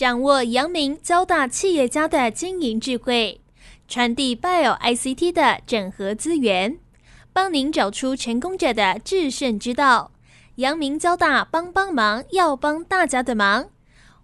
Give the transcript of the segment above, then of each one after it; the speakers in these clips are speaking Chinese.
掌握阳明交大企业家的经营智慧，传递 Bio ICT 的整合资源，帮您找出成功者的制胜之道。阳明交大帮帮忙，要帮大家的忙。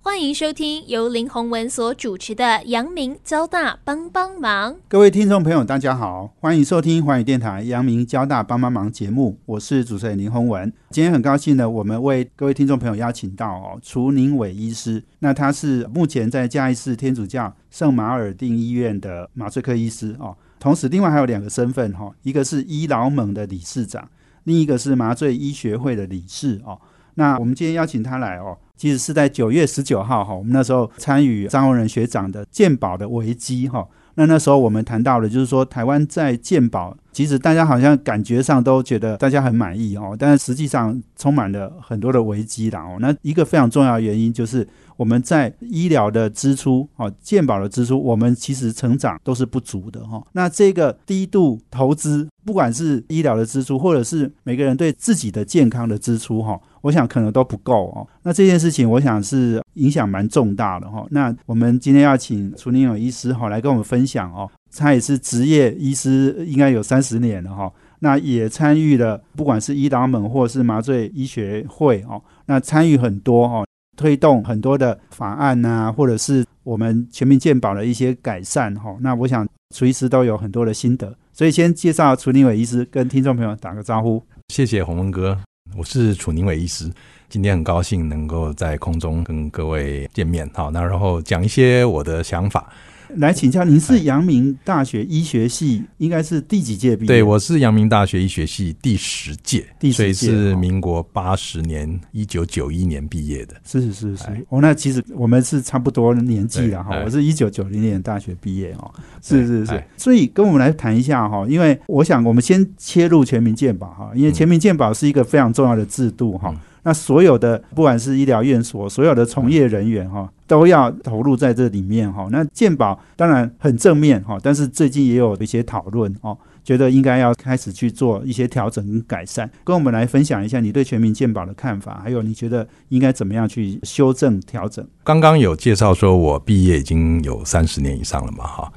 欢迎收听由林宏文所主持的《阳明交大帮帮忙》。各位听众朋友，大家好，欢迎收听华语电台《阳明交大帮帮忙》节目，我是主持人林宏文。今天很高兴呢，我们为各位听众朋友邀请到哦，楚宁伟医师。那他是目前在嘉义市天主教圣马尔定医院的麻醉科医师哦，同时另外还有两个身份哈，一个是医疗盟的理事长，另一个是麻醉医学会的理事哦。那我们今天邀请他来哦。其实是在九月十九号哈，我们那时候参与张文仁学长的鉴宝的危机哈。那那时候我们谈到了，就是说台湾在鉴宝，其实大家好像感觉上都觉得大家很满意哦，但是实际上充满了很多的危机啦哦。那一个非常重要的原因就是。我们在医疗的支出，哦，健保的支出，我们其实成长都是不足的，哈。那这个低度投资，不管是医疗的支出，或者是每个人对自己的健康的支出，哈，我想可能都不够哦。那这件事情，我想是影响蛮重大的，哈。那我们今天要请楚宁友医师，哈，来跟我们分享哦。他也是职业医师，应该有三十年了，哈。那也参与了，不管是医疗门或是麻醉医学会，哦，那参与很多，哈。推动很多的法案呐，或者是我们全民健保的一些改善哈。那我想楚医师都有很多的心得，所以先介绍楚宁伟医师跟听众朋友打个招呼。谢谢洪文哥，我是楚宁伟医师，今天很高兴能够在空中跟各位见面好，那然后讲一些我的想法。来请教，您是阳明大学医学系，应该是第几届毕业？对，我是阳明大学医学系第十届，所以是民国八十年，一九九一年毕业的。是是是是，哦，那其实我们是差不多年纪了哈。我是一九九零年大学毕业哦，是是是。所以跟我们来谈一下哈，因为我想我们先切入全民健保哈，因为全民健保是一个非常重要的制度哈。那所有的不管是医疗院所，所有的从业人员哈，都要投入在这里面哈。那健保当然很正面哈，但是最近也有一些讨论哦，觉得应该要开始去做一些调整跟改善。跟我们来分享一下你对全民健保的看法，还有你觉得应该怎么样去修正调整？刚刚有介绍说我毕业已经有三十年以上了嘛哈。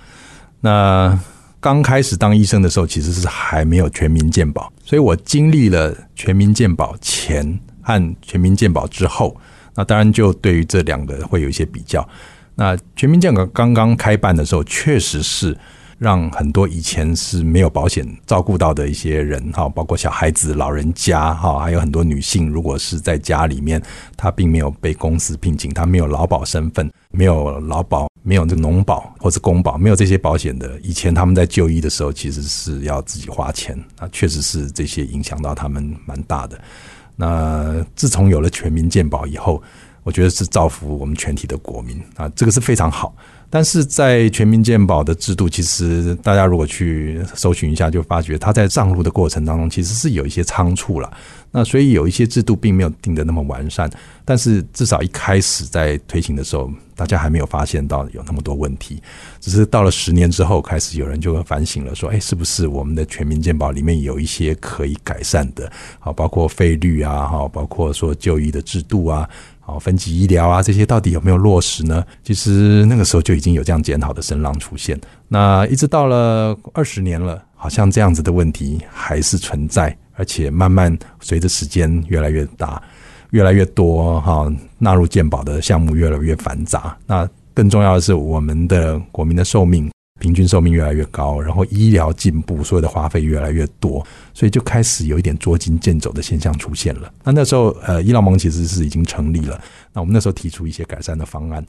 那刚开始当医生的时候，其实是还没有全民健保，所以我经历了全民健保前。和全民健保之后，那当然就对于这两个会有一些比较。那全民健保刚刚开办的时候，确实是让很多以前是没有保险照顾到的一些人，哈，包括小孩子、老人家，哈，还有很多女性，如果是在家里面，她并没有被公司聘请，她没有劳保身份，没有劳保，没有这农保或者公保，没有这些保险的，以前他们在就医的时候，其实是要自己花钱，那确实是这些影响到他们蛮大的。那自从有了全民健保以后，我觉得是造福我们全体的国民啊，这个是非常好。但是在全民健保的制度，其实大家如果去搜寻一下，就发觉它在上路的过程当中，其实是有一些仓促了。那所以有一些制度并没有定得那么完善，但是至少一开始在推行的时候，大家还没有发现到有那么多问题。只是到了十年之后，开始有人就会反省了，说：“哎，是不是我们的全民健保里面有一些可以改善的？好，包括费率啊，哈，包括说就医的制度啊。”好，分级医疗啊，这些到底有没有落实呢？其实那个时候就已经有这样检讨的声浪出现。那一直到了二十年了，好像这样子的问题还是存在，而且慢慢随着时间越来越大、越来越多，哈，纳入健保的项目越来越繁杂。那更重要的是，我们的国民的寿命。平均寿命越来越高，然后医疗进步，所有的花费越来越多，所以就开始有一点捉襟见肘的现象出现了。那那时候，呃，医疗盟其实是已经成立了。那我们那时候提出一些改善的方案，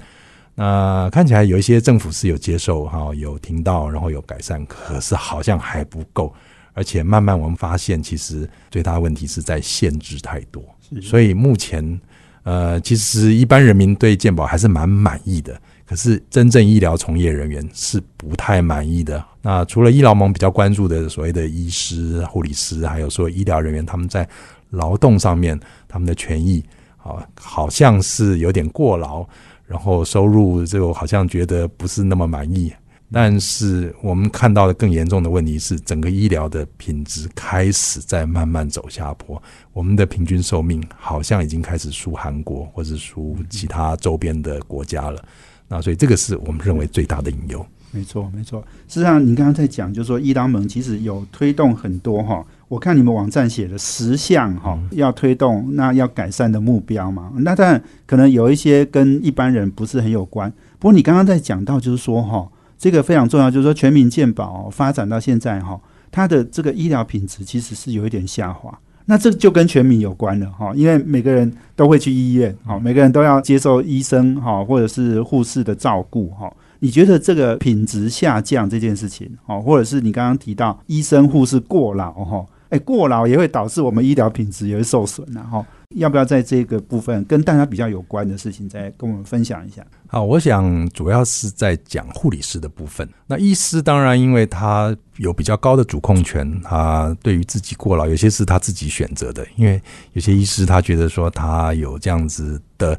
那看起来有一些政府是有接受哈，有听到，然后有改善，可是好像还不够。而且慢慢我们发现，其实最大的问题是在限制太多。所以目前，呃，其实一般人民对健保还是蛮满意的。可是，真正医疗从业人员是不太满意的。那除了医疗盟比较关注的所谓的医师、护理师，还有说医疗人员他们在劳动上面他们的权益，啊，好像是有点过劳，然后收入这个好像觉得不是那么满意。但是我们看到的更严重的问题是，整个医疗的品质开始在慢慢走下坡。我们的平均寿命好像已经开始输韩国或者输其他周边的国家了。那所以这个是我们认为最大的隐忧。没错，没错。事实上，你刚刚在讲，就是说，伊朗盟其实有推动很多哈。我看你们网站写的十项哈，要推动那要改善的目标嘛。那当然可能有一些跟一般人不是很有关。不过你刚刚在讲到，就是说哈，这个非常重要，就是说全民健保发展到现在哈，它的这个医疗品质其实是有一点下滑。那这就跟全民有关了哈，因为每个人都会去医院，哈，每个人都要接受医生哈或者是护士的照顾哈。你觉得这个品质下降这件事情，哦，或者是你刚刚提到医生护士过劳，哈，哎，过劳也会导致我们医疗品质也会受损，然后要不要在这个部分跟大家比较有关的事情再跟我们分享一下？好，我想主要是在讲护理师的部分。那医师当然因为他有比较高的主控权，他对于自己过劳有些是他自己选择的，因为有些医师他觉得说他有这样子的。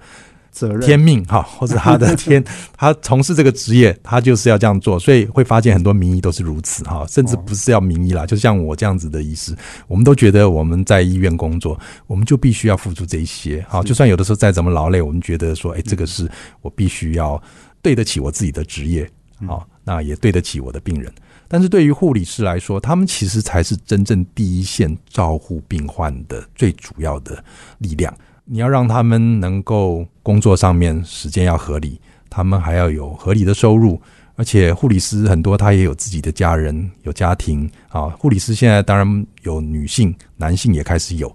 责任。天命哈，或者他的天，他从事这个职业，他就是要这样做，所以会发现很多名医都是如此哈，甚至不是要名医啦，就像我这样子的医师，我们都觉得我们在医院工作，我们就必须要付出这一些哈，就算有的时候再怎么劳累，我们觉得说，哎，这个是我必须要对得起我自己的职业，好，那也对得起我的病人。但是对于护理师来说，他们其实才是真正第一线照护病患的最主要的力量。你要让他们能够工作上面时间要合理，他们还要有合理的收入，而且护理师很多他也有自己的家人有家庭啊。护理师现在当然有女性、男性也开始有。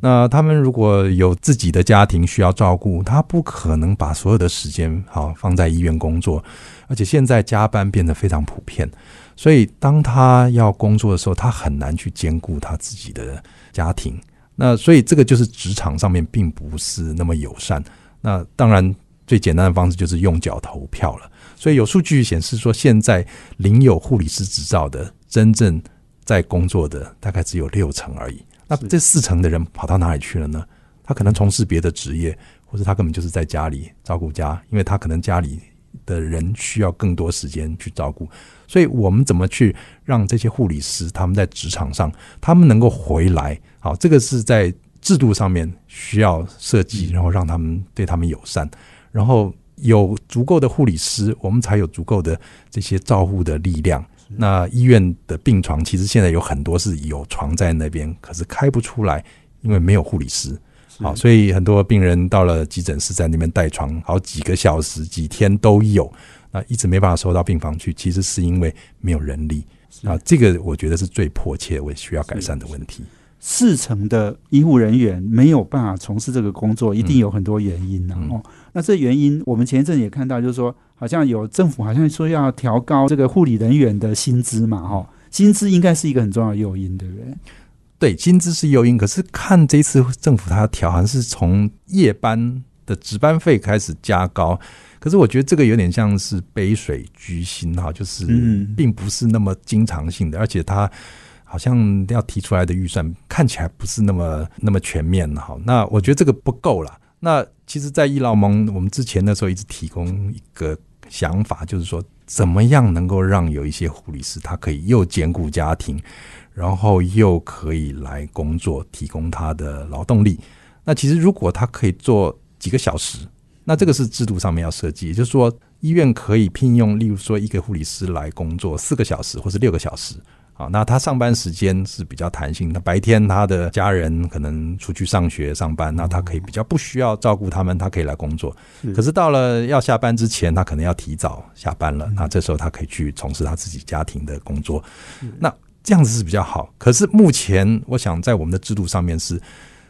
那他们如果有自己的家庭需要照顾，他不可能把所有的时间好放在医院工作，而且现在加班变得非常普遍，所以当他要工作的时候，他很难去兼顾他自己的家庭。那所以这个就是职场上面并不是那么友善。那当然最简单的方式就是用脚投票了。所以有数据显示说，现在领有护理师执照的真正在工作的大概只有六成而已。那这四成的人跑到哪里去了呢？他可能从事别的职业，或者他根本就是在家里照顾家，因为他可能家里的人需要更多时间去照顾。所以我们怎么去让这些护理师他们在职场上他们能够回来？好，这个是在制度上面需要设计，然后让他们对他们友善，然后有足够的护理师，我们才有足够的这些照护的力量。那医院的病床其实现在有很多是有床在那边，可是开不出来，因为没有护理师。好，所以很多病人到了急诊室在那边待床好几个小时、几天都有。那，一直没办法收到病房去，其实是因为没有人力啊。这个我觉得是最迫切、我需要改善的问题。四成的医护人员没有办法从事这个工作，一定有很多原因呢。哦，那这原因我们前一阵也看到，就是说，好像有政府好像说要调高这个护理人员的薪资嘛。哈，薪资应该是一个很重要的诱因，对不对？对，薪资是诱因，可是看这次政府他调，好像是从夜班的值班费开始加高。可是我觉得这个有点像是杯水居心哈，就是并不是那么经常性的，而且他好像要提出来的预算看起来不是那么那么全面哈。那我觉得这个不够了。那其实，在医疗盟，我们之前的时候一直提供一个想法，就是说怎么样能够让有一些护理师他可以又兼顾家庭，然后又可以来工作，提供他的劳动力。那其实如果他可以做几个小时。那这个是制度上面要设计，也就是说，医院可以聘用，例如说一个护理师来工作四个小时或者六个小时，好，那他上班时间是比较弹性，那白天他的家人可能出去上学上班，那他可以比较不需要照顾他们，他可以来工作。可是到了要下班之前，他可能要提早下班了，那这时候他可以去从事他自己家庭的工作。那这样子是比较好。可是目前，我想在我们的制度上面是，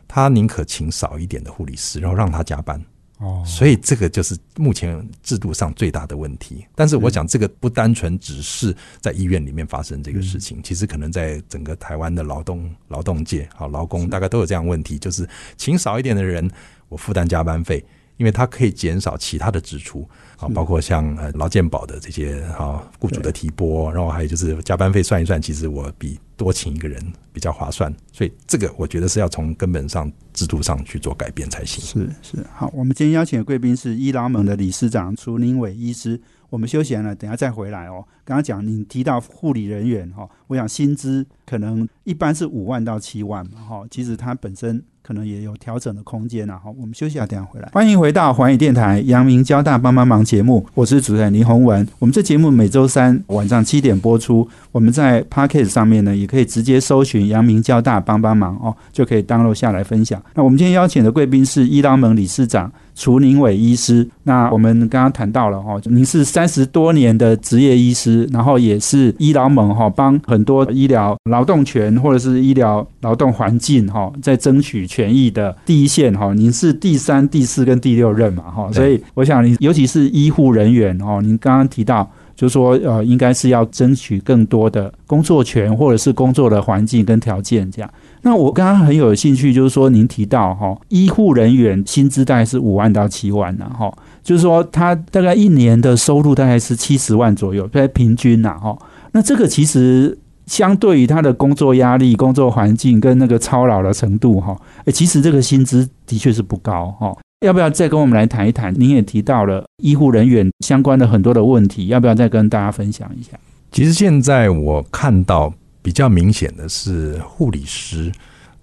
他宁可请少一点的护理师，然后让他加班。哦，所以这个就是目前制度上最大的问题。但是我想，这个不单纯只是在医院里面发生这个事情，其实可能在整个台湾的劳动劳动界，好劳工大概都有这样问题，就是请少一点的人，我负担加班费，因为它可以减少其他的支出啊，包括像呃劳健保的这些啊雇主的提拨，然后还有就是加班费算一算，其实我比多请一个人比较划算，所以这个我觉得是要从根本上制度上去做改变才行。是是，好，我们今天邀请的贵宾是医疗盟的理事长楚宁伟医师。我们休闲了，等下再回来哦。刚刚讲你提到护理人员哈，我想薪资可能一般是五万到七万嘛哈，其实它本身。可能也有调整的空间呐。好，我们休息下，等下回来。欢迎回到环宇电台阳明交大帮帮忙节目，我是主持人林宏文。我们这节目每周三晚上七点播出。我们在 p a c k e t 上面呢，也可以直接搜寻阳明交大帮帮忙哦，就可以 download 下来分享。那我们今天邀请的贵宾是医疗盟理事长楚宁伟医师。那我们刚刚谈到了哈，您是三十多年的职业医师，然后也是医疗盟哈，帮很多医疗劳动权或者是医疗劳动环境哈，在争取。权益的第一线哈，您是第三、第四跟第六任嘛哈，所以我想您尤其是医护人员哦，您刚刚提到就是说呃，应该是要争取更多的工作权或者是工作的环境跟条件这样。那我刚刚很有兴趣，就是说您提到哈，医护人员薪资大概是五万到七万呢哈，就是说他大概一年的收入大概是七十万左右，在平均呐哈，那这个其实。相对于他的工作压力、工作环境跟那个操劳的程度，哈，诶，其实这个薪资的确是不高，哈。要不要再跟我们来谈一谈？您也提到了医护人员相关的很多的问题，要不要再跟大家分享一下？其实现在我看到比较明显的是护理师，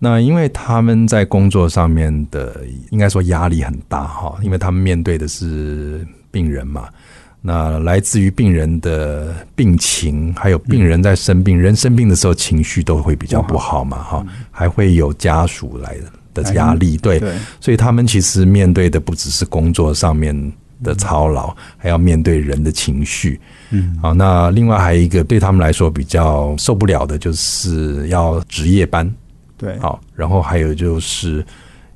那因为他们在工作上面的应该说压力很大，哈，因为他们面对的是病人嘛。那来自于病人的病情，还有病人在生病，人生病的时候情绪都会比较不好嘛，哈，还会有家属来的压力，对，所以他们其实面对的不只是工作上面的操劳，还要面对人的情绪，嗯，好，那另外还有一个对他们来说比较受不了的，就是要值夜班，对，好，然后还有就是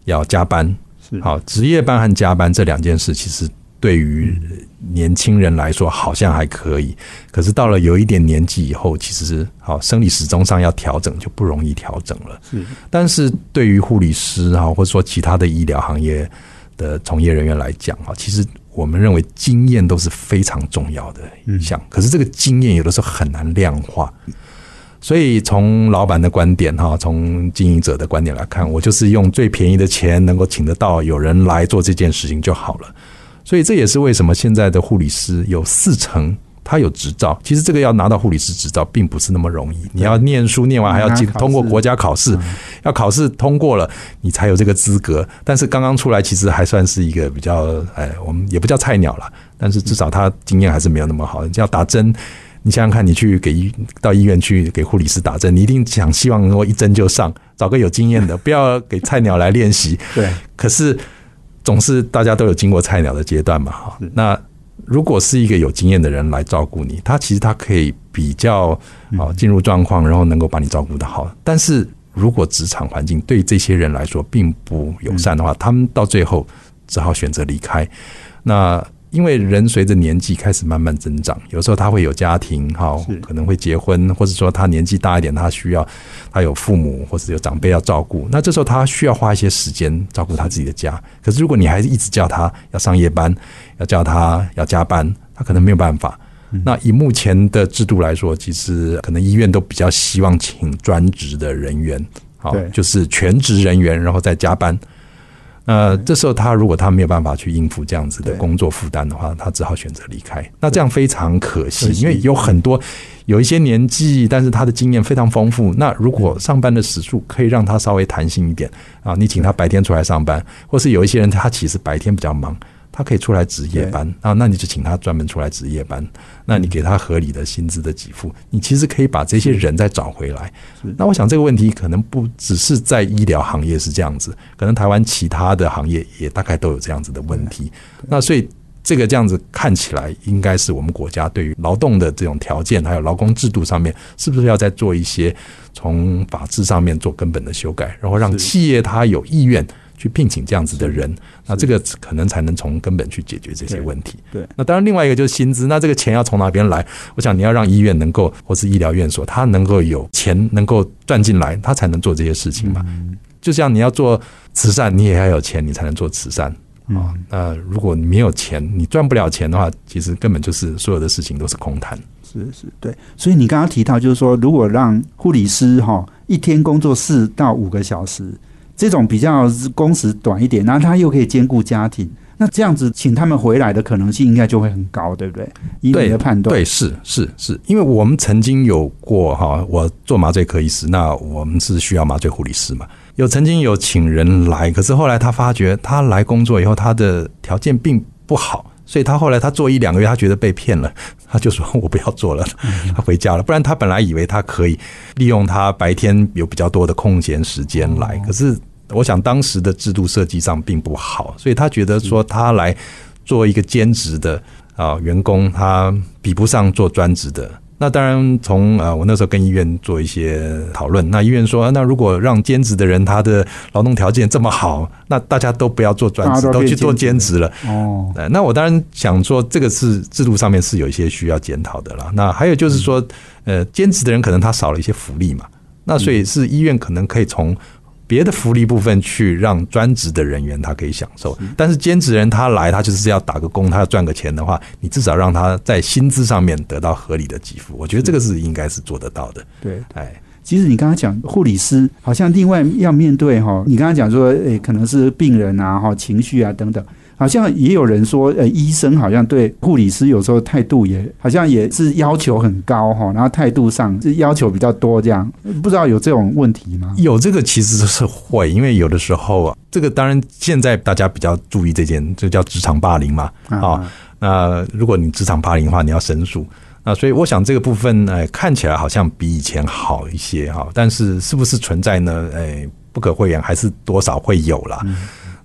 要加班，是好，值夜班和加班这两件事其实。对于年轻人来说，好像还可以；可是到了有一点年纪以后，其实好生理时钟上要调整就不容易调整了。是，但是对于护理师哈，或者说其他的医疗行业的从业人员来讲哈，其实我们认为经验都是非常重要的一项。可是这个经验有的时候很难量化，所以从老板的观点哈，从经营者的观点来看，我就是用最便宜的钱能够请得到有人来做这件事情就好了。所以这也是为什么现在的护理师有四成他有执照。其实这个要拿到护理师执照并不是那么容易，你要念书念完还要进通过国家考试，要考试通过了你才有这个资格。但是刚刚出来其实还算是一个比较哎，我们也不叫菜鸟了，但是至少他经验还是没有那么好。要打针，你想想看，你去给医到医院去给护理师打针，你一定想希望能够一针就上，找个有经验的，不要给菜鸟来练习。对，可是。总是大家都有经过菜鸟的阶段嘛，哈。那如果是一个有经验的人来照顾你，他其实他可以比较啊进入状况，然后能够把你照顾的好。但是如果职场环境对这些人来说并不友善的话，他们到最后只好选择离开。那因为人随着年纪开始慢慢增长，有时候他会有家庭，哈，可能会结婚，或者说他年纪大一点，他需要他有父母或者有长辈要照顾。那这时候他需要花一些时间照顾他自己的家。可是如果你还是一直叫他要上夜班，要叫他要加班，他可能没有办法。那以目前的制度来说，其实可能医院都比较希望请专职的人员，好，就是全职人员，然后再加班。呃，这时候他如果他没有办法去应付这样子的工作负担的话，他只好选择离开。那这样非常可惜，因为有很多有一些年纪，但是他的经验非常丰富。那如果上班的时数可以让他稍微弹性一点啊，你请他白天出来上班，或是有一些人他其实白天比较忙。他可以出来值夜班。啊，那你就请他专门出来值夜班，那你给他合理的薪资的给付，你其实可以把这些人再找回来。那我想这个问题可能不只是在医疗行业是这样子，可能台湾其他的行业也大概都有这样子的问题。那所以这个这样子看起来，应该是我们国家对于劳动的这种条件，还有劳工制度上面，是不是要再做一些从法制上面做根本的修改，然后让企业他有意愿。去聘请这样子的人，那这个可能才能从根本去解决这些问题。对，那当然另外一个就是薪资，那这个钱要从哪边来？我想你要让医院能够，或是医疗院所，他能够有钱能够赚进来，他才能做这些事情嘛。就像你要做慈善，你也要有钱，你才能做慈善。啊。那如果你没有钱，你赚不了钱的话，其实根本就是所有的事情都是空谈。是是，对。所以你刚刚提到，就是说，如果让护理师哈一天工作四到五个小时，这种比较工时短一点，然后他又可以兼顾家庭。那这样子，请他们回来的可能性应该就会很高，对不对？以你的判断，对，是是是，因为我们曾经有过哈，我做麻醉科医师，那我们是需要麻醉护理师嘛，有曾经有请人来，可是后来他发觉他来工作以后，他的条件并不好，所以他后来他做一两个月，他觉得被骗了，他就说我不要做了，他回家了。不然他本来以为他可以利用他白天有比较多的空闲时间来，可是。我想当时的制度设计上并不好，所以他觉得说他来做一个兼职的啊员工，他比不上做专职的。那当然，从呃我那时候跟医院做一些讨论，那医院说，那如果让兼职的人他的劳动条件这么好，那大家都不要做专职，都去做兼职了。哦，那我当然想说，这个是制度上面是有一些需要检讨的了。那还有就是说，呃，兼职的人可能他少了一些福利嘛，那所以是医院可能可以从。别的福利部分去让专职的人员他可以享受，但是兼职人他来他就是要打个工，他要赚个钱的话，你至少让他在薪资上面得到合理的给付，我觉得这个是应该是做得到的。对，哎，其实你刚刚讲护理师好像另外要面对哈，你刚刚讲说诶可能是病人啊哈情绪啊等等。好像也有人说，呃，医生好像对护理师有时候态度也好像也是要求很高哈，然后态度上是要求比较多这样，不知道有这种问题吗？有这个其实是会，因为有的时候啊，这个当然现在大家比较注意这件，就叫职场霸凌嘛啊。那如果你职场霸凌的话，你要申诉那所以我想这个部分，哎，看起来好像比以前好一些哈，但是是不是存在呢？哎，不可讳言，还是多少会有了。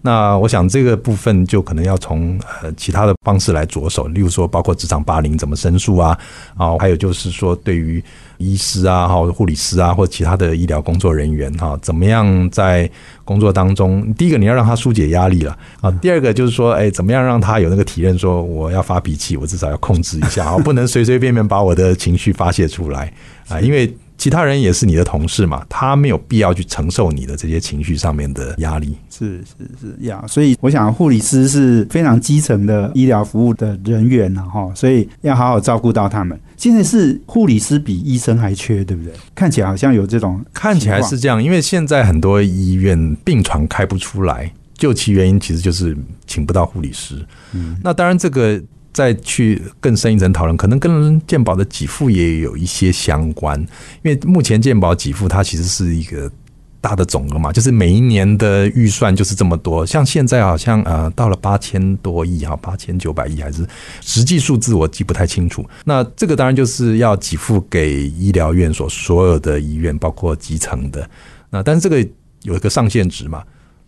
那我想这个部分就可能要从呃其他的方式来着手，例如说包括职场霸凌怎么申诉啊，啊，还有就是说对于医师啊、哈护理师啊或者其他的医疗工作人员哈，怎么样在工作当中，第一个你要让他疏解压力了啊，第二个就是说，哎，怎么样让他有那个体验，说我要发脾气，我至少要控制一下啊，不能随随便便把我的情绪发泄出来啊，因为。其他人也是你的同事嘛，他没有必要去承受你的这些情绪上面的压力。是是是呀，所以我想护理师是非常基层的医疗服务的人员呐，哈，所以要好好照顾到他们。现在是护理师比医生还缺，对不对？看起来好像有这种，看起来是这样，因为现在很多医院病床开不出来，究其原因，其实就是请不到护理师。嗯，那当然这个。再去更深一层讨论，可能跟健保的给付也有一些相关，因为目前健保给付它其实是一个大的总额嘛，就是每一年的预算就是这么多。像现在好像呃到了八千多亿哈，八千九百亿还是实际数字我记不太清楚。那这个当然就是要给付给医疗院所所有的医院，包括基层的。那但是这个有一个上限值嘛。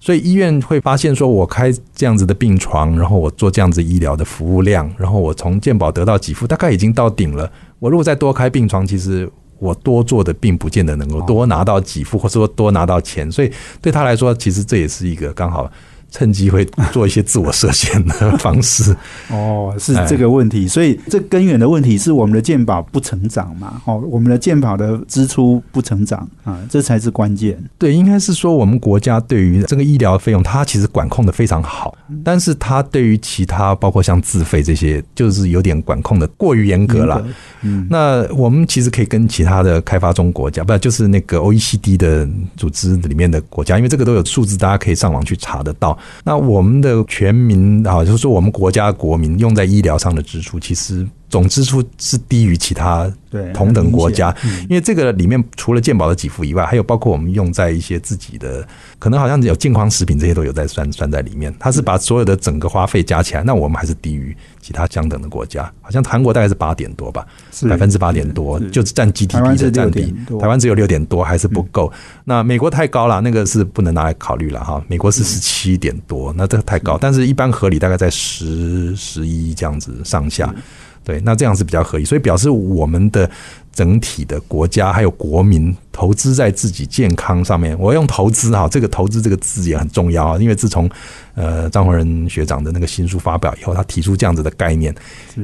所以医院会发现，说我开这样子的病床，然后我做这样子医疗的服务量，然后我从健保得到给付，大概已经到顶了。我如果再多开病床，其实我多做的并不见得能够多拿到给付，或者说多拿到钱。所以对他来说，其实这也是一个刚好。趁机会做一些自我设限的方式 哦，是这个问题，所以这根源的问题是我们的健保不成长嘛？哦，我们的健保的支出不成长啊，这才是关键。对，应该是说我们国家对于这个医疗费用，它其实管控的非常好，但是它对于其他包括像自费这些，就是有点管控的过于严格了。嗯，那我们其实可以跟其他的开发中国家，不就是那个 OECD 的组织里面的国家，因为这个都有数字，大家可以上网去查得到。那我们的全民啊，就是我们国家国民用在医疗上的支出，其实。总支出是低于其他同等国家，因为这个里面除了健保的给付以外，还有包括我们用在一些自己的，可能好像有健康食品这些都有在算算在里面。它是把所有的整个花费加起来，那我们还是低于其他相等的国家。好像韩国大概是八点多吧，百分之八点多，就是占 GDP 的占比。台湾只有六点多，还是不够。那美国太高了，那个是不能拿来考虑了哈。美国是十七点多，那这个太高，但是一般合理大概在十十一这样子上下。对，那这样是比较合理，所以表示我们的整体的国家还有国民投资在自己健康上面。我用投资哈，这个投资这个字也很重要啊，因为自从呃张宏仁学长的那个新书发表以后，他提出这样子的概念，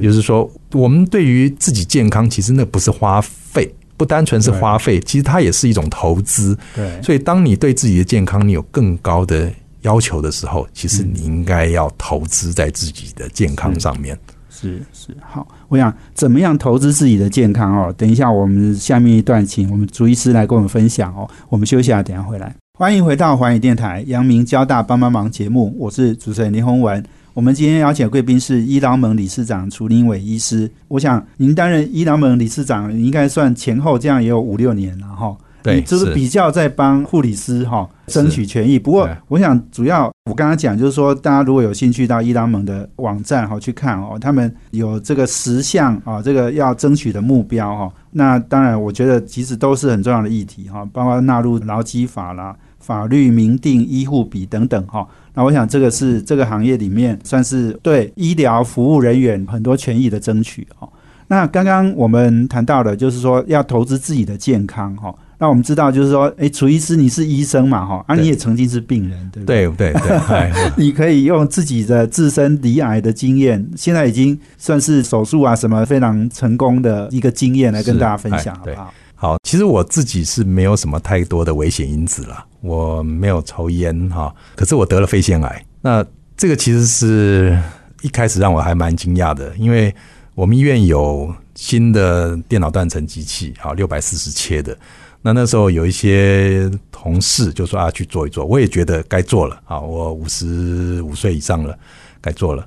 就是说我们对于自己健康，其实那不是花费，不单纯是花费，其实它也是一种投资。对，所以当你对自己的健康你有更高的要求的时候，其实你应该要投资在自己的健康上面。是是好，我想怎么样投资自己的健康哦？等一下，我们下面一段请我们朱医师来跟我们分享哦。我们休息下，等下回来。欢迎回到环宇电台阳明交大帮帮忙节目，我是主持人林宏文。我们今天邀请贵宾是伊朗盟理事长楚林伟医师。我想您担任伊朗盟理事长，应该算前后这样也有五六年了哈。对，就是比较在帮护理师哈争取权益。不过，我想主要我刚刚讲就是说，大家如果有兴趣到伊朗盟的网站哈去看哦，他们有这个十项啊，这个要争取的目标哈。那当然，我觉得其实都是很重要的议题哈，包括纳入劳基法啦、法律明定医护比等等哈。那我想这个是这个行业里面算是对医疗服务人员很多权益的争取哈。那刚刚我们谈到的，就是说要投资自己的健康哈。那我们知道，就是说，哎，楚医师，你是医生嘛，哈，啊，你也曾经是病人，对不对？对对对，你可以用自己的自身离癌的经验，现在已经算是手术啊什么非常成功的一个经验来跟大家分享，好不好？好，其实我自己是没有什么太多的危险因子了，我没有抽烟哈，可是我得了肺腺癌，那这个其实是一开始让我还蛮惊讶的，因为我们医院有新的电脑断层机器，好，六百四十切的。那那时候有一些同事就说啊去做一做，我也觉得该做了啊，我五十五岁以上了，该做了。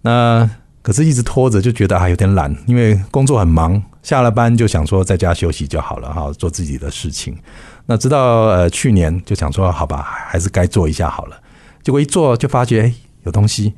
那可是一直拖着，就觉得还有点懒，因为工作很忙，下了班就想说在家休息就好了哈，做自己的事情。那直到呃去年就想说好吧，还是该做一下好了。结果一做就发觉哎有东西，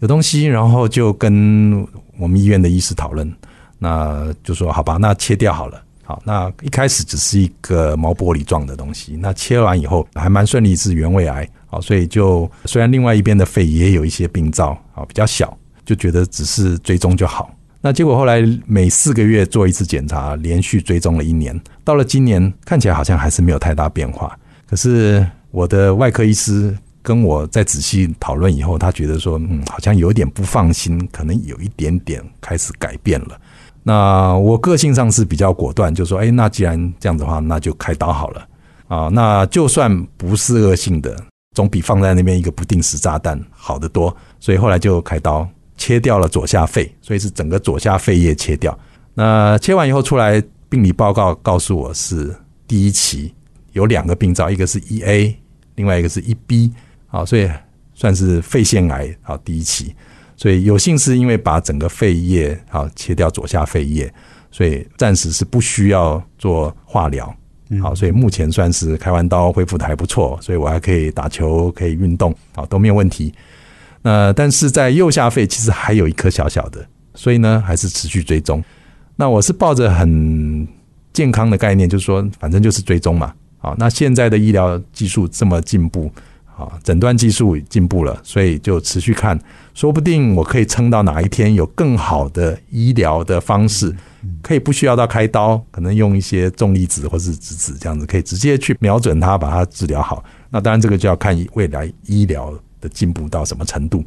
有东西，然后就跟我们医院的医师讨论，那就说好吧，那切掉好了。好，那一开始只是一个毛玻璃状的东西，那切完以后还蛮顺利，是原位癌。好，所以就虽然另外一边的肺也有一些病灶，啊，比较小，就觉得只是追踪就好。那结果后来每四个月做一次检查，连续追踪了一年，到了今年看起来好像还是没有太大变化。可是我的外科医师跟我在仔细讨论以后，他觉得说，嗯，好像有点不放心，可能有一点点开始改变了。那我个性上是比较果断，就说，哎，那既然这样的话，那就开刀好了啊。那就算不是恶性的，总比放在那边一个不定时炸弹好得多。所以后来就开刀切掉了左下肺，所以是整个左下肺叶切掉。那切完以后出来病理报告告诉我是第一期，有两个病灶，一个是一 A，另外一个是一 B，好，所以算是肺腺癌好第一期。所以有幸是因为把整个肺叶啊切掉左下肺叶，所以暂时是不需要做化疗，好，所以目前算是开完刀恢复的还不错，所以我还可以打球，可以运动，好都没有问题。那但是在右下肺其实还有一颗小小的，所以呢还是持续追踪。那我是抱着很健康的概念，就是说反正就是追踪嘛，好，那现在的医疗技术这么进步。啊，诊断技术进步了，所以就持续看，说不定我可以撑到哪一天有更好的医疗的方式，可以不需要到开刀，可能用一些重粒子或是质子这样子，可以直接去瞄准它，把它治疗好。那当然这个就要看未来医疗的进步到什么程度。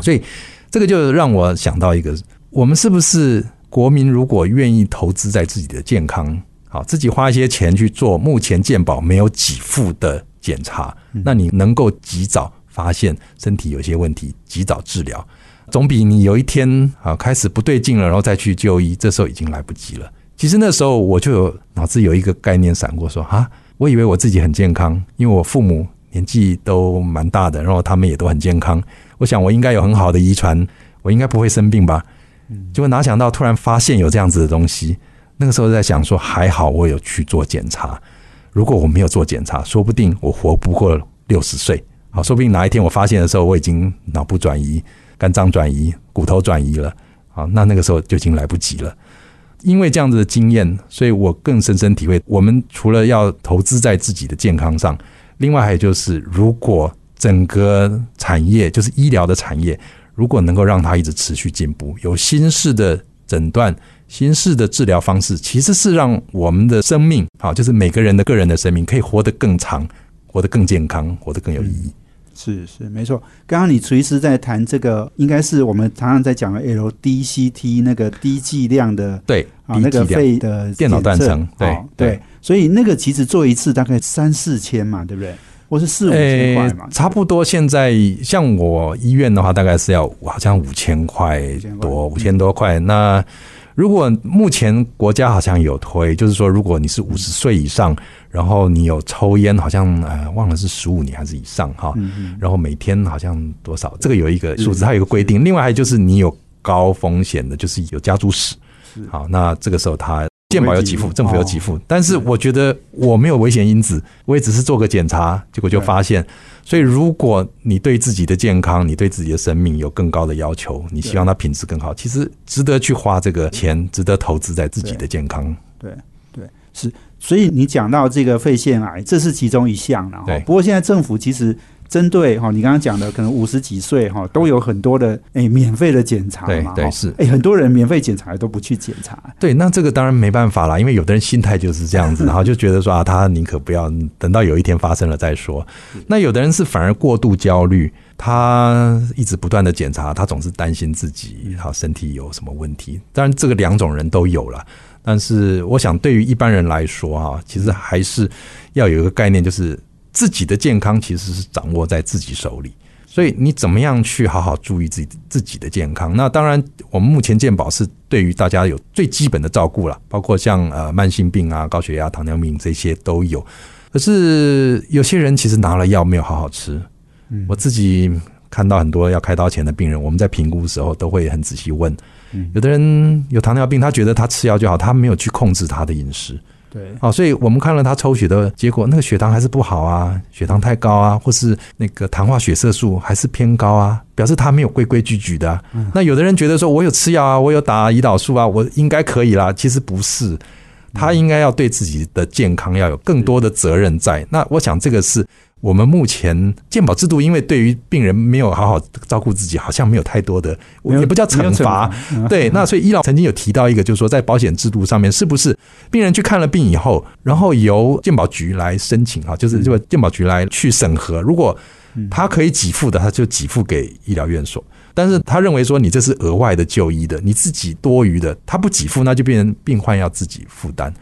所以这个就让我想到一个，我们是不是国民如果愿意投资在自己的健康，好，自己花一些钱去做目前健保没有给付的。检查，那你能够及早发现身体有些问题，及早治疗，总比你有一天啊开始不对劲了，然后再去就医，这时候已经来不及了。其实那时候我就有脑子有一个概念闪过，说啊，我以为我自己很健康，因为我父母年纪都蛮大的，然后他们也都很健康，我想我应该有很好的遗传，我应该不会生病吧？结果哪想到突然发现有这样子的东西，那个时候在想说，还好我有去做检查。如果我没有做检查，说不定我活不过六十岁。好，说不定哪一天我发现的时候，我已经脑部转移、肝脏转移、骨头转移了。好，那那个时候就已经来不及了。因为这样子的经验，所以我更深深体会，我们除了要投资在自己的健康上，另外还有就是，如果整个产业，就是医疗的产业，如果能够让它一直持续进步，有新式的诊断。新式的治疗方式其实是让我们的生命，好，就是每个人的个人的生命可以活得更长，活得更健康，活得更有意义。是是没错。刚刚你随时在谈这个，应该是我们常常在讲的 LDCT 那个低剂量的，对啊，那个肺的电脑断层，对对。所以那个其实做一次大概三四千嘛，对不对？或是四五千块嘛？差不多。现在像我医院的话，大概是要好像五千块多，五千多块。那如果目前国家好像有推，就是说，如果你是五十岁以上，然后你有抽烟，好像呃忘了是十五年还是以上哈，然后每天好像多少，这个有一个数字，它有一个规定。另外还有就是你有高风险的，就是有家族史，好，那这个时候他。健保有给付，政府有给付，但是我觉得我没有危险因子，我也只是做个检查，结果就发现。所以，如果你对自己的健康、你对自己的生命有更高的要求，你希望它品质更好，其实值得去花这个钱，值得投资在自己的健康。对对是，所以你讲到这个肺腺癌，这是其中一项了哈。不过现在政府其实。针对哈，你刚刚讲的，可能五十几岁哈，都有很多的诶免费的检查嘛，对是诶，很多人免费检查都不去检查。对，那这个当然没办法啦，因为有的人心态就是这样子，然后就觉得说啊，他宁可不要等到有一天发生了再说。那有的人是反而过度焦虑，他一直不断的检查，他总是担心自己好身体有什么问题。当然，这个两种人都有了，但是我想对于一般人来说哈，其实还是要有一个概念，就是。自己的健康其实是掌握在自己手里，所以你怎么样去好好注意自己自己的健康？那当然，我们目前健保是对于大家有最基本的照顾了，包括像呃慢性病啊、高血压、糖尿病这些都有。可是有些人其实拿了药没有好好吃。我自己看到很多要开刀前的病人，我们在评估的时候都会很仔细问。有的人有糖尿病，他觉得他吃药就好，他没有去控制他的饮食。对，好，所以我们看了他抽血的结果，那个血糖还是不好啊，血糖太高啊，或是那个糖化血色素还是偏高啊，表示他没有规规矩矩的。那有的人觉得说，我有吃药啊，我有打胰岛素啊，我应该可以啦。其实不是，他应该要对自己的健康要有更多的责任在。那我想这个是。我们目前健保制度，因为对于病人没有好好照顾自己，好像没有太多的，也不叫惩罚。对，那所以医疗曾经有提到一个，就是说在保险制度上面，是不是病人去看了病以后，然后由健保局来申请啊，就是这个健保局来去审核，如果他可以给付的，他就给付给医疗院所。但是他认为说你这是额外的就医的，你自己多余的，他不给付，那就变成病患要自己负担。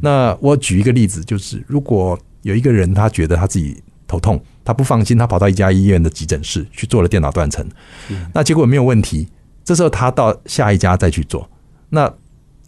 那我举一个例子，就是如果有一个人他觉得他自己头痛，他不放心，他跑到一家医院的急诊室去做了电脑断层，那结果没有问题。这时候他到下一家再去做。那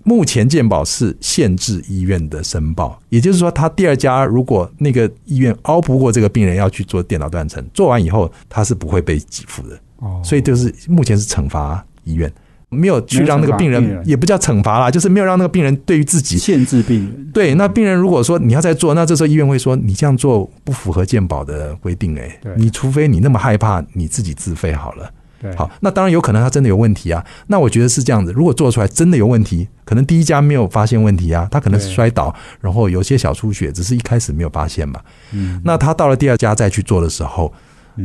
目前健保是限制医院的申报，也就是说，他第二家如果那个医院熬不过这个病人要去做电脑断层，做完以后他是不会被给付的。哦，所以就是目前是惩罚医院。没有去让那个病人，也不叫惩罚啦，就是没有让那个病人对于自己限制病人。对，那病人如果说你要再做，那这时候医院会说你这样做不符合健保的规定，哎，你除非你那么害怕，你自己自费好了。对，好，那当然有可能他真的有问题啊。那我觉得是这样子，如果做出来真的有问题，可能第一家没有发现问题啊，他可能是摔倒，然后有些小出血，只是一开始没有发现嘛。嗯，那他到了第二家再去做的时候。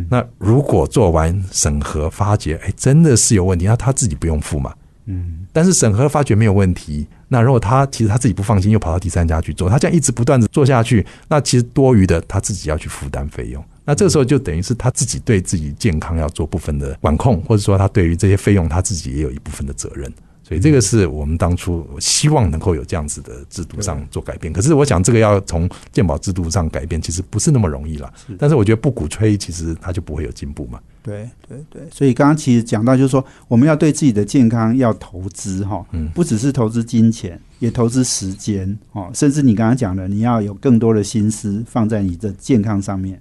那如果做完审核发觉，哎，真的是有问题，那他自己不用付嘛？嗯，但是审核发觉没有问题，那如果他其实他自己不放心，又跑到第三家去做，他这样一直不断的做下去，那其实多余的他自己要去负担费用，那这个时候就等于是他自己对自己健康要做部分的管控，或者说他对于这些费用他自己也有一部分的责任。所以这个是我们当初希望能够有这样子的制度上做改变，可是我想这个要从鉴保制度上改变，其实不是那么容易了。但是我觉得不鼓吹，其实它就不会有进步嘛。对对对，所以刚刚其实讲到，就是说我们要对自己的健康要投资哈，不只是投资金钱，也投资时间哦，甚至你刚刚讲的，你要有更多的心思放在你的健康上面。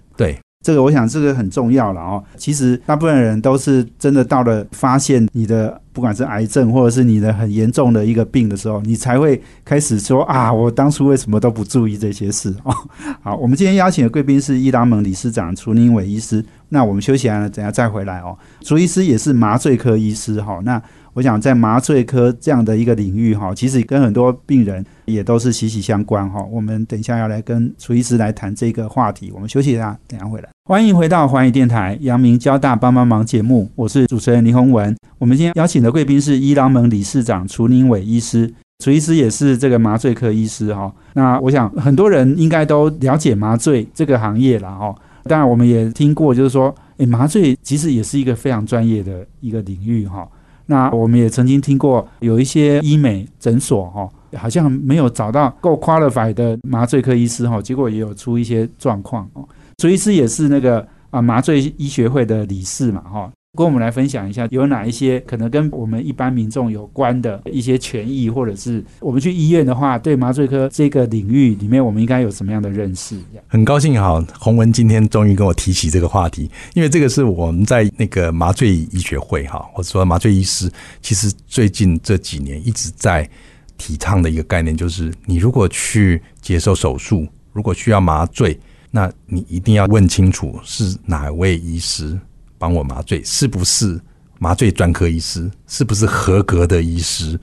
这个我想这个很重要了哦。其实大部分人都是真的到了发现你的不管是癌症或者是你的很严重的一个病的时候，你才会开始说啊，我当初为什么都不注意这些事哦。好，我们今天邀请的贵宾是伊拉蒙理事长楚宁伟医师。那我们休息完了，等下再回来哦。楚医师也是麻醉科医师哈。那我想在麻醉科这样的一个领域哈，其实跟很多病人也都是息息相关哈。我们等一下要来跟楚医师来谈这个话题。我们休息一下，等下回来。欢迎回到环宇电台阳明交大帮帮忙节目，我是主持人林宏文。我们今天邀请的贵宾是伊朗门理事长楚宁伟医师，楚医师也是这个麻醉科医师哈。那我想很多人应该都了解麻醉这个行业了哈。当然我们也听过，就是说，诶，麻醉其实也是一个非常专业的一个领域哈。那我们也曾经听过有一些医美诊所哈，好像没有找到够 qualified 的麻醉科医师哈，结果也有出一些状况哦。朱医师也是那个啊麻醉医学会的理事嘛，哈。跟我们来分享一下，有哪一些可能跟我们一般民众有关的一些权益，或者是我们去医院的话，对麻醉科这个领域里面，我们应该有什么样的认识？很高兴哈，洪文今天终于跟我提起这个话题，因为这个是我们在那个麻醉医学会哈，或者说麻醉医师，其实最近这几年一直在提倡的一个概念，就是你如果去接受手术，如果需要麻醉，那你一定要问清楚是哪位医师。帮我麻醉是不是麻醉专科医师？是不是合格的医师？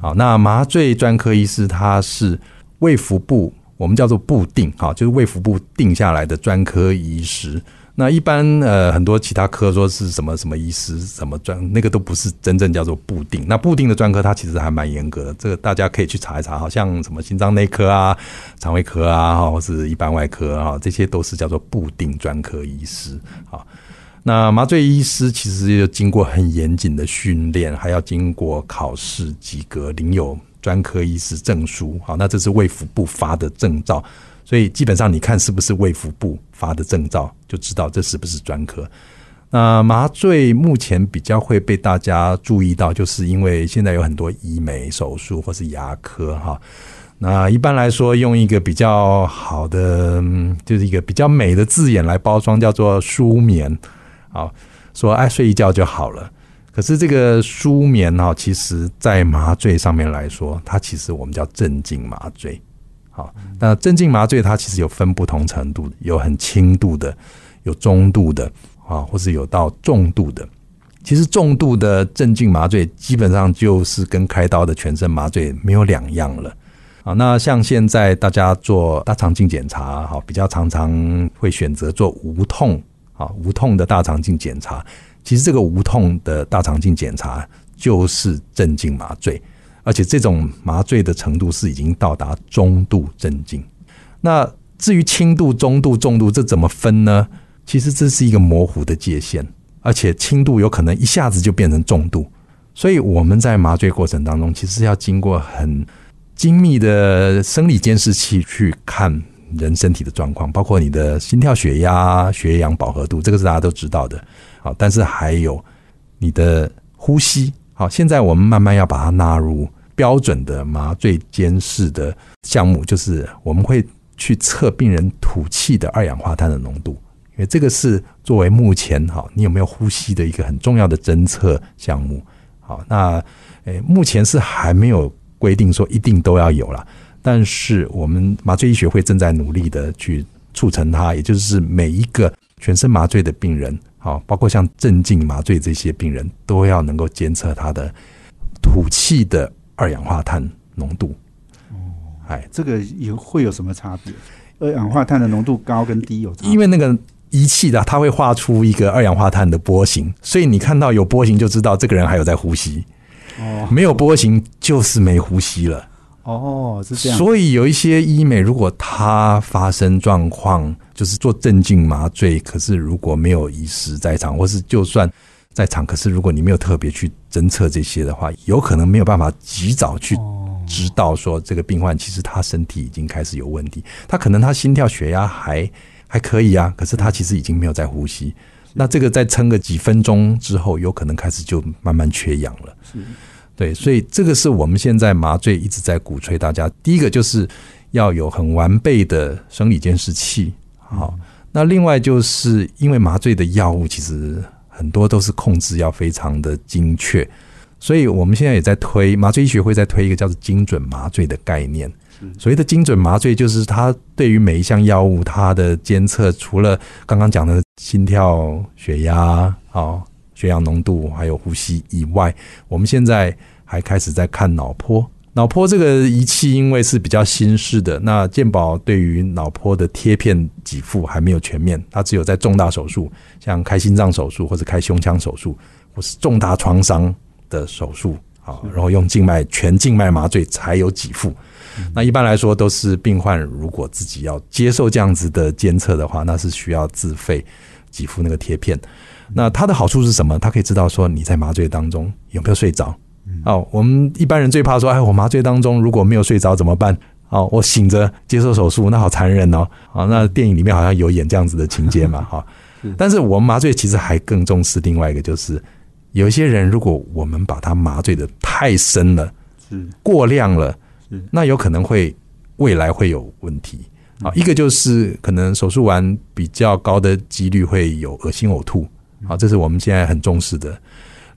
好，那麻醉专科医师他是卫福部，我们叫做部定，哈，就是卫福部定下来的专科医师。那一般呃很多其他科说是什么什么医师，什么专，那个都不是真正叫做固定。那固定的专科，它其实还蛮严格的，这个大家可以去查一查，好像什么心脏内科啊、肠胃科啊，或是一般外科啊，这些都是叫做固定专科医师啊。那麻醉医师其实要经过很严谨的训练，还要经过考试及格，领有专科医师证书。好，那这是卫福部发的证照，所以基本上你看是不是卫福部发的证照，就知道这是不是专科。那麻醉目前比较会被大家注意到，就是因为现在有很多医美手术或是牙科哈。那一般来说，用一个比较好的，就是一个比较美的字眼来包装，叫做舒眠。好，说哎，睡一觉就好了。可是这个舒眠哈，其实在麻醉上面来说，它其实我们叫镇静麻醉。好，那镇静麻醉它其实有分不同程度，有很轻度的，有中度的，啊，或是有到重度的。其实重度的镇静麻醉基本上就是跟开刀的全身麻醉没有两样了。啊，那像现在大家做大肠镜检查，哈，比较常常会选择做无痛。啊，无痛的大肠镜检查，其实这个无痛的大肠镜检查就是镇静麻醉，而且这种麻醉的程度是已经到达中度镇静。那至于轻度、中度、重度，这怎么分呢？其实这是一个模糊的界限，而且轻度有可能一下子就变成重度，所以我们在麻醉过程当中，其实要经过很精密的生理监视器去看。人身体的状况，包括你的心跳、血压、血氧饱和度，这个是大家都知道的。好，但是还有你的呼吸。好，现在我们慢慢要把它纳入标准的麻醉监视的项目，就是我们会去测病人吐气的二氧化碳的浓度，因为这个是作为目前好你有没有呼吸的一个很重要的侦测项目。好，那诶，目前是还没有规定说一定都要有了。但是我们麻醉医学会正在努力的去促成它，也就是每一个全身麻醉的病人，好，包括像镇静麻醉这些病人，都要能够监测他的吐气的二氧化碳浓度。哦，哎，这个有会有什么差别？二氧化碳的浓度高跟低有？因为那个仪器的，它会画出一个二氧化碳的波形，所以你看到有波形就知道这个人还有在呼吸。哦，没有波形就是没呼吸了。哦，是这样。所以有一些医美，如果它发生状况，就是做镇静麻醉，可是如果没有医师在场，或是就算在场，可是如果你没有特别去侦测这些的话，有可能没有办法及早去知道说这个病患其实他身体已经开始有问题。他可能他心跳血压还还可以啊，可是他其实已经没有在呼吸。那这个再撑个几分钟之后，有可能开始就慢慢缺氧了。是。对，所以这个是我们现在麻醉一直在鼓吹大家。第一个就是要有很完备的生理监视器，好。那另外就是因为麻醉的药物其实很多都是控制要非常的精确，所以我们现在也在推麻醉医学会在推一个叫做精准麻醉的概念。所谓的精准麻醉，就是它对于每一项药物它的监测，除了刚刚讲的心跳、血压，好。血氧浓度还有呼吸以外，我们现在还开始在看脑波。脑波这个仪器因为是比较新式的，那健保对于脑波的贴片给付还没有全面，它只有在重大手术，像开心脏手术或者开胸腔手术，或是重大创伤的手术，啊，然后用静脉全静脉麻醉才有给付。那一般来说都是病患如果自己要接受这样子的监测的话，那是需要自费给付那个贴片。那它的好处是什么？它可以知道说你在麻醉当中有没有睡着。哦，我们一般人最怕说，哎，我麻醉当中如果没有睡着怎么办？哦，我醒着接受手术，那好残忍哦。啊，那电影里面好像有演这样子的情节嘛，哈。但是我们麻醉其实还更重视另外一个，就是有一些人，如果我们把他麻醉的太深了，是过量了，是那有可能会未来会有问题啊。一个就是可能手术完比较高的几率会有恶心呕吐，好，这是我们现在很重视的。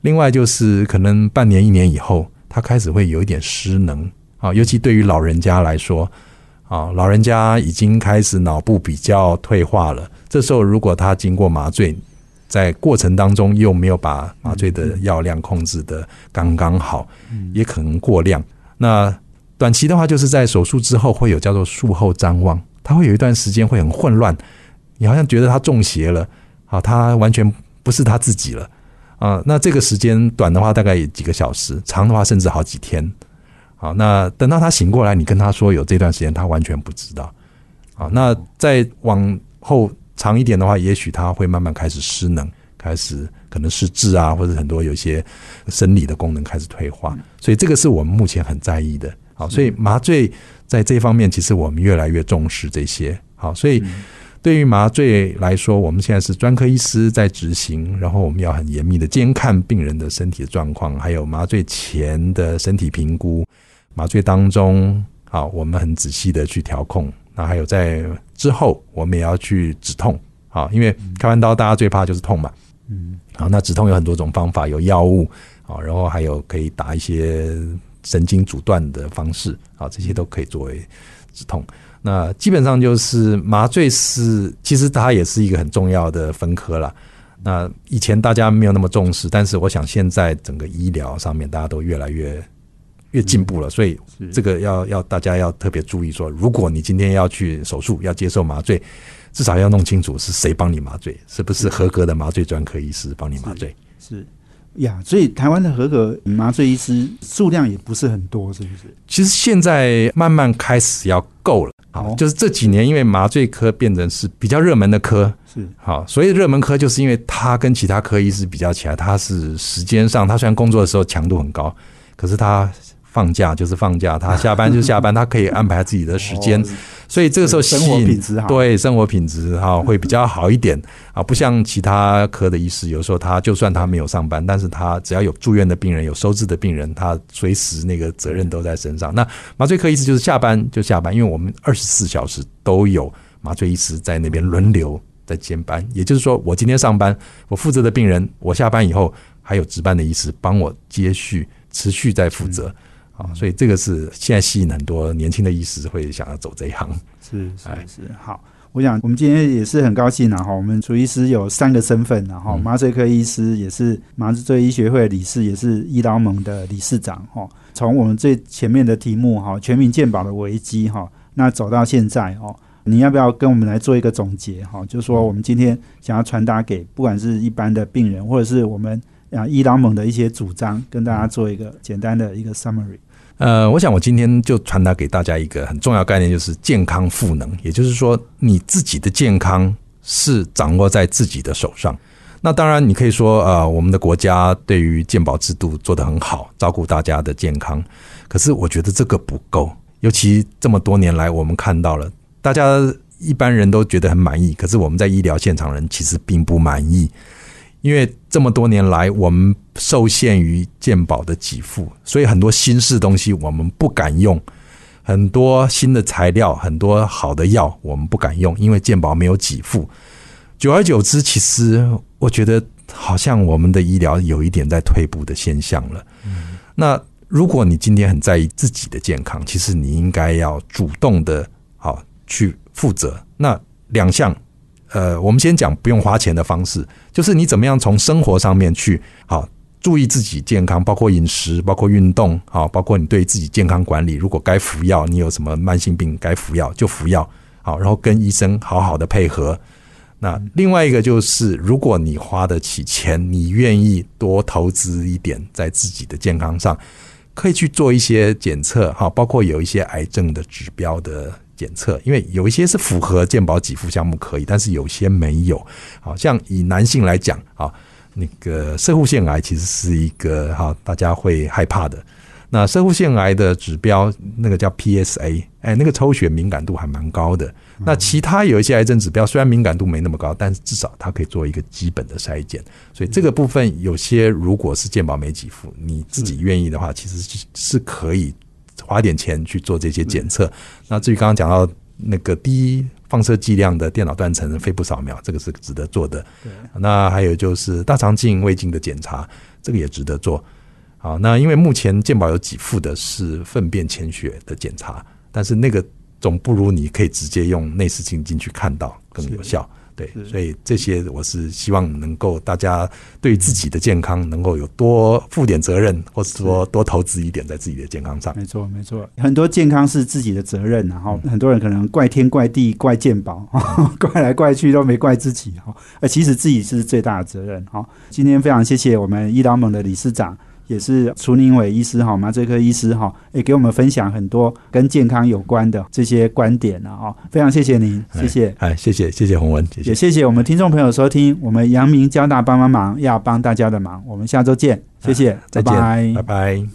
另外就是可能半年一年以后，他开始会有一点失能啊，尤其对于老人家来说啊，老人家已经开始脑部比较退化了。这时候如果他经过麻醉，在过程当中又没有把麻醉的药量控制的刚刚好，也可能过量。那短期的话，就是在手术之后会有叫做术后张望，他会有一段时间会很混乱，你好像觉得他中邪了，好，他完全不是他自己了。啊，那这个时间短的话，大概几个小时；长的话，甚至好几天。好，那等到他醒过来，你跟他说有这段时间，他完全不知道。好，那再往后长一点的话，也许他会慢慢开始失能，开始可能失智啊，或者很多有一些生理的功能开始退化。所以这个是我们目前很在意的。好，所以麻醉在这方面，其实我们越来越重视这些。好，所以。对于麻醉来说，我们现在是专科医师在执行，然后我们要很严密的监看病人的身体的状况，还有麻醉前的身体评估，麻醉当中，好，我们很仔细的去调控。那还有在之后，我们也要去止痛，好，因为开完刀大家最怕就是痛嘛，嗯，好，那止痛有很多种方法，有药物，好，然后还有可以打一些神经阻断的方式，好，这些都可以作为止痛。那基本上就是麻醉是，其实它也是一个很重要的分科了。那以前大家没有那么重视，但是我想现在整个医疗上面大家都越来越越进步了，所以这个要要大家要特别注意说，如果你今天要去手术要接受麻醉，至少要弄清楚是谁帮你麻醉，是不是合格的麻醉专科医师帮你麻醉？是呀，所以台湾的合格麻醉医师数量也不是很多，是不是？其实现在慢慢开始要够了。好，就是这几年，因为麻醉科变成是比较热门的科，是好，所以热门科就是因为它跟其他科医师比较起来，它是时间上，它虽然工作的时候强度很高，可是它。放假 就是放假，他下班就下班，他可以安排自己的时间，所以这个时候生活品质好，对生活品质哈会比较好一点。啊，不像其他科的医师，有时候他就算他没有上班，但是他只要有住院的病人、有收治的病人，他随时那个责任都在身上。那麻醉科医师就是下班就下班，因为我们二十四小时都有麻醉医师在那边轮流在兼班，也就是说，我今天上班，我负责的病人，我下班以后还有值班的医师帮我接续，持续在负责。啊，所以这个是现在吸引很多年轻的医师会想要走这一行。是是是，好，我想我们今天也是很高兴啊，哈，我们楚医师有三个身份，然后麻醉科医师也是麻醉医学会理事，也是医疗盟的理事长，哈。从我们最前面的题目哈，全民健保的危机哈，那走到现在哦，你要不要跟我们来做一个总结哈？就是说我们今天想要传达给不管是一般的病人，或者是我们啊医疗盟的一些主张，跟大家做一个简单的一个 summary。呃，我想我今天就传达给大家一个很重要概念，就是健康赋能。也就是说，你自己的健康是掌握在自己的手上。那当然，你可以说，呃，我们的国家对于健保制度做得很好，照顾大家的健康。可是，我觉得这个不够。尤其这么多年来，我们看到了，大家一般人都觉得很满意，可是我们在医疗现场人其实并不满意。因为这么多年来，我们受限于健保的给付，所以很多新式东西我们不敢用，很多新的材料、很多好的药我们不敢用，因为健保没有给付。久而久之，其实我觉得好像我们的医疗有一点在退步的现象了。那如果你今天很在意自己的健康，其实你应该要主动的，好去负责。那两项。呃，我们先讲不用花钱的方式，就是你怎么样从生活上面去好注意自己健康，包括饮食，包括运动，好，包括你对自己健康管理。如果该服药，你有什么慢性病该服药就服药，好，然后跟医生好好的配合。那另外一个就是，如果你花得起钱，你愿意多投资一点在自己的健康上，可以去做一些检测，好，包括有一些癌症的指标的。检测，因为有一些是符合健保给付项目可以，但是有些没有。好像以男性来讲，啊，那个射护腺癌其实是一个哈大家会害怕的。那射护腺癌的指标那个叫 PSA，哎，那个抽血敏感度还蛮高的。那其他有一些癌症指标，虽然敏感度没那么高，但是至少它可以做一个基本的筛检。所以这个部分有些如果是健保没给付，你自己愿意的话，其实是可以花点钱去做这些检测。那至于刚刚讲到那个低放射剂量的电脑断层肺部扫描，这个是值得做的。那还有就是大肠镜、胃镜的检查，这个也值得做。好，那因为目前健保有给付的是粪便潜血的检查，但是那个总不如你可以直接用内视镜进去看到更有效。对，所以这些我是希望能够大家对自己的健康能够有多负点责任，或者说多投资一点在自己的健康上。没错，没错，很多健康是自己的责任，然后很多人可能怪天怪地怪健保，怪来怪去都没怪自己其实自己是最大的责任哈。今天非常谢谢我们医疗盟的理事长。也是楚宁伟医师哈，麻醉科医师哈，也给我们分享很多跟健康有关的这些观点了哈，非常谢谢您，谢谢，哎，谢谢，谢谢洪文，也谢谢我们听众朋友收听，我们阳明交大帮帮忙要帮大家的忙，我们下周见，谢谢，再见，拜拜。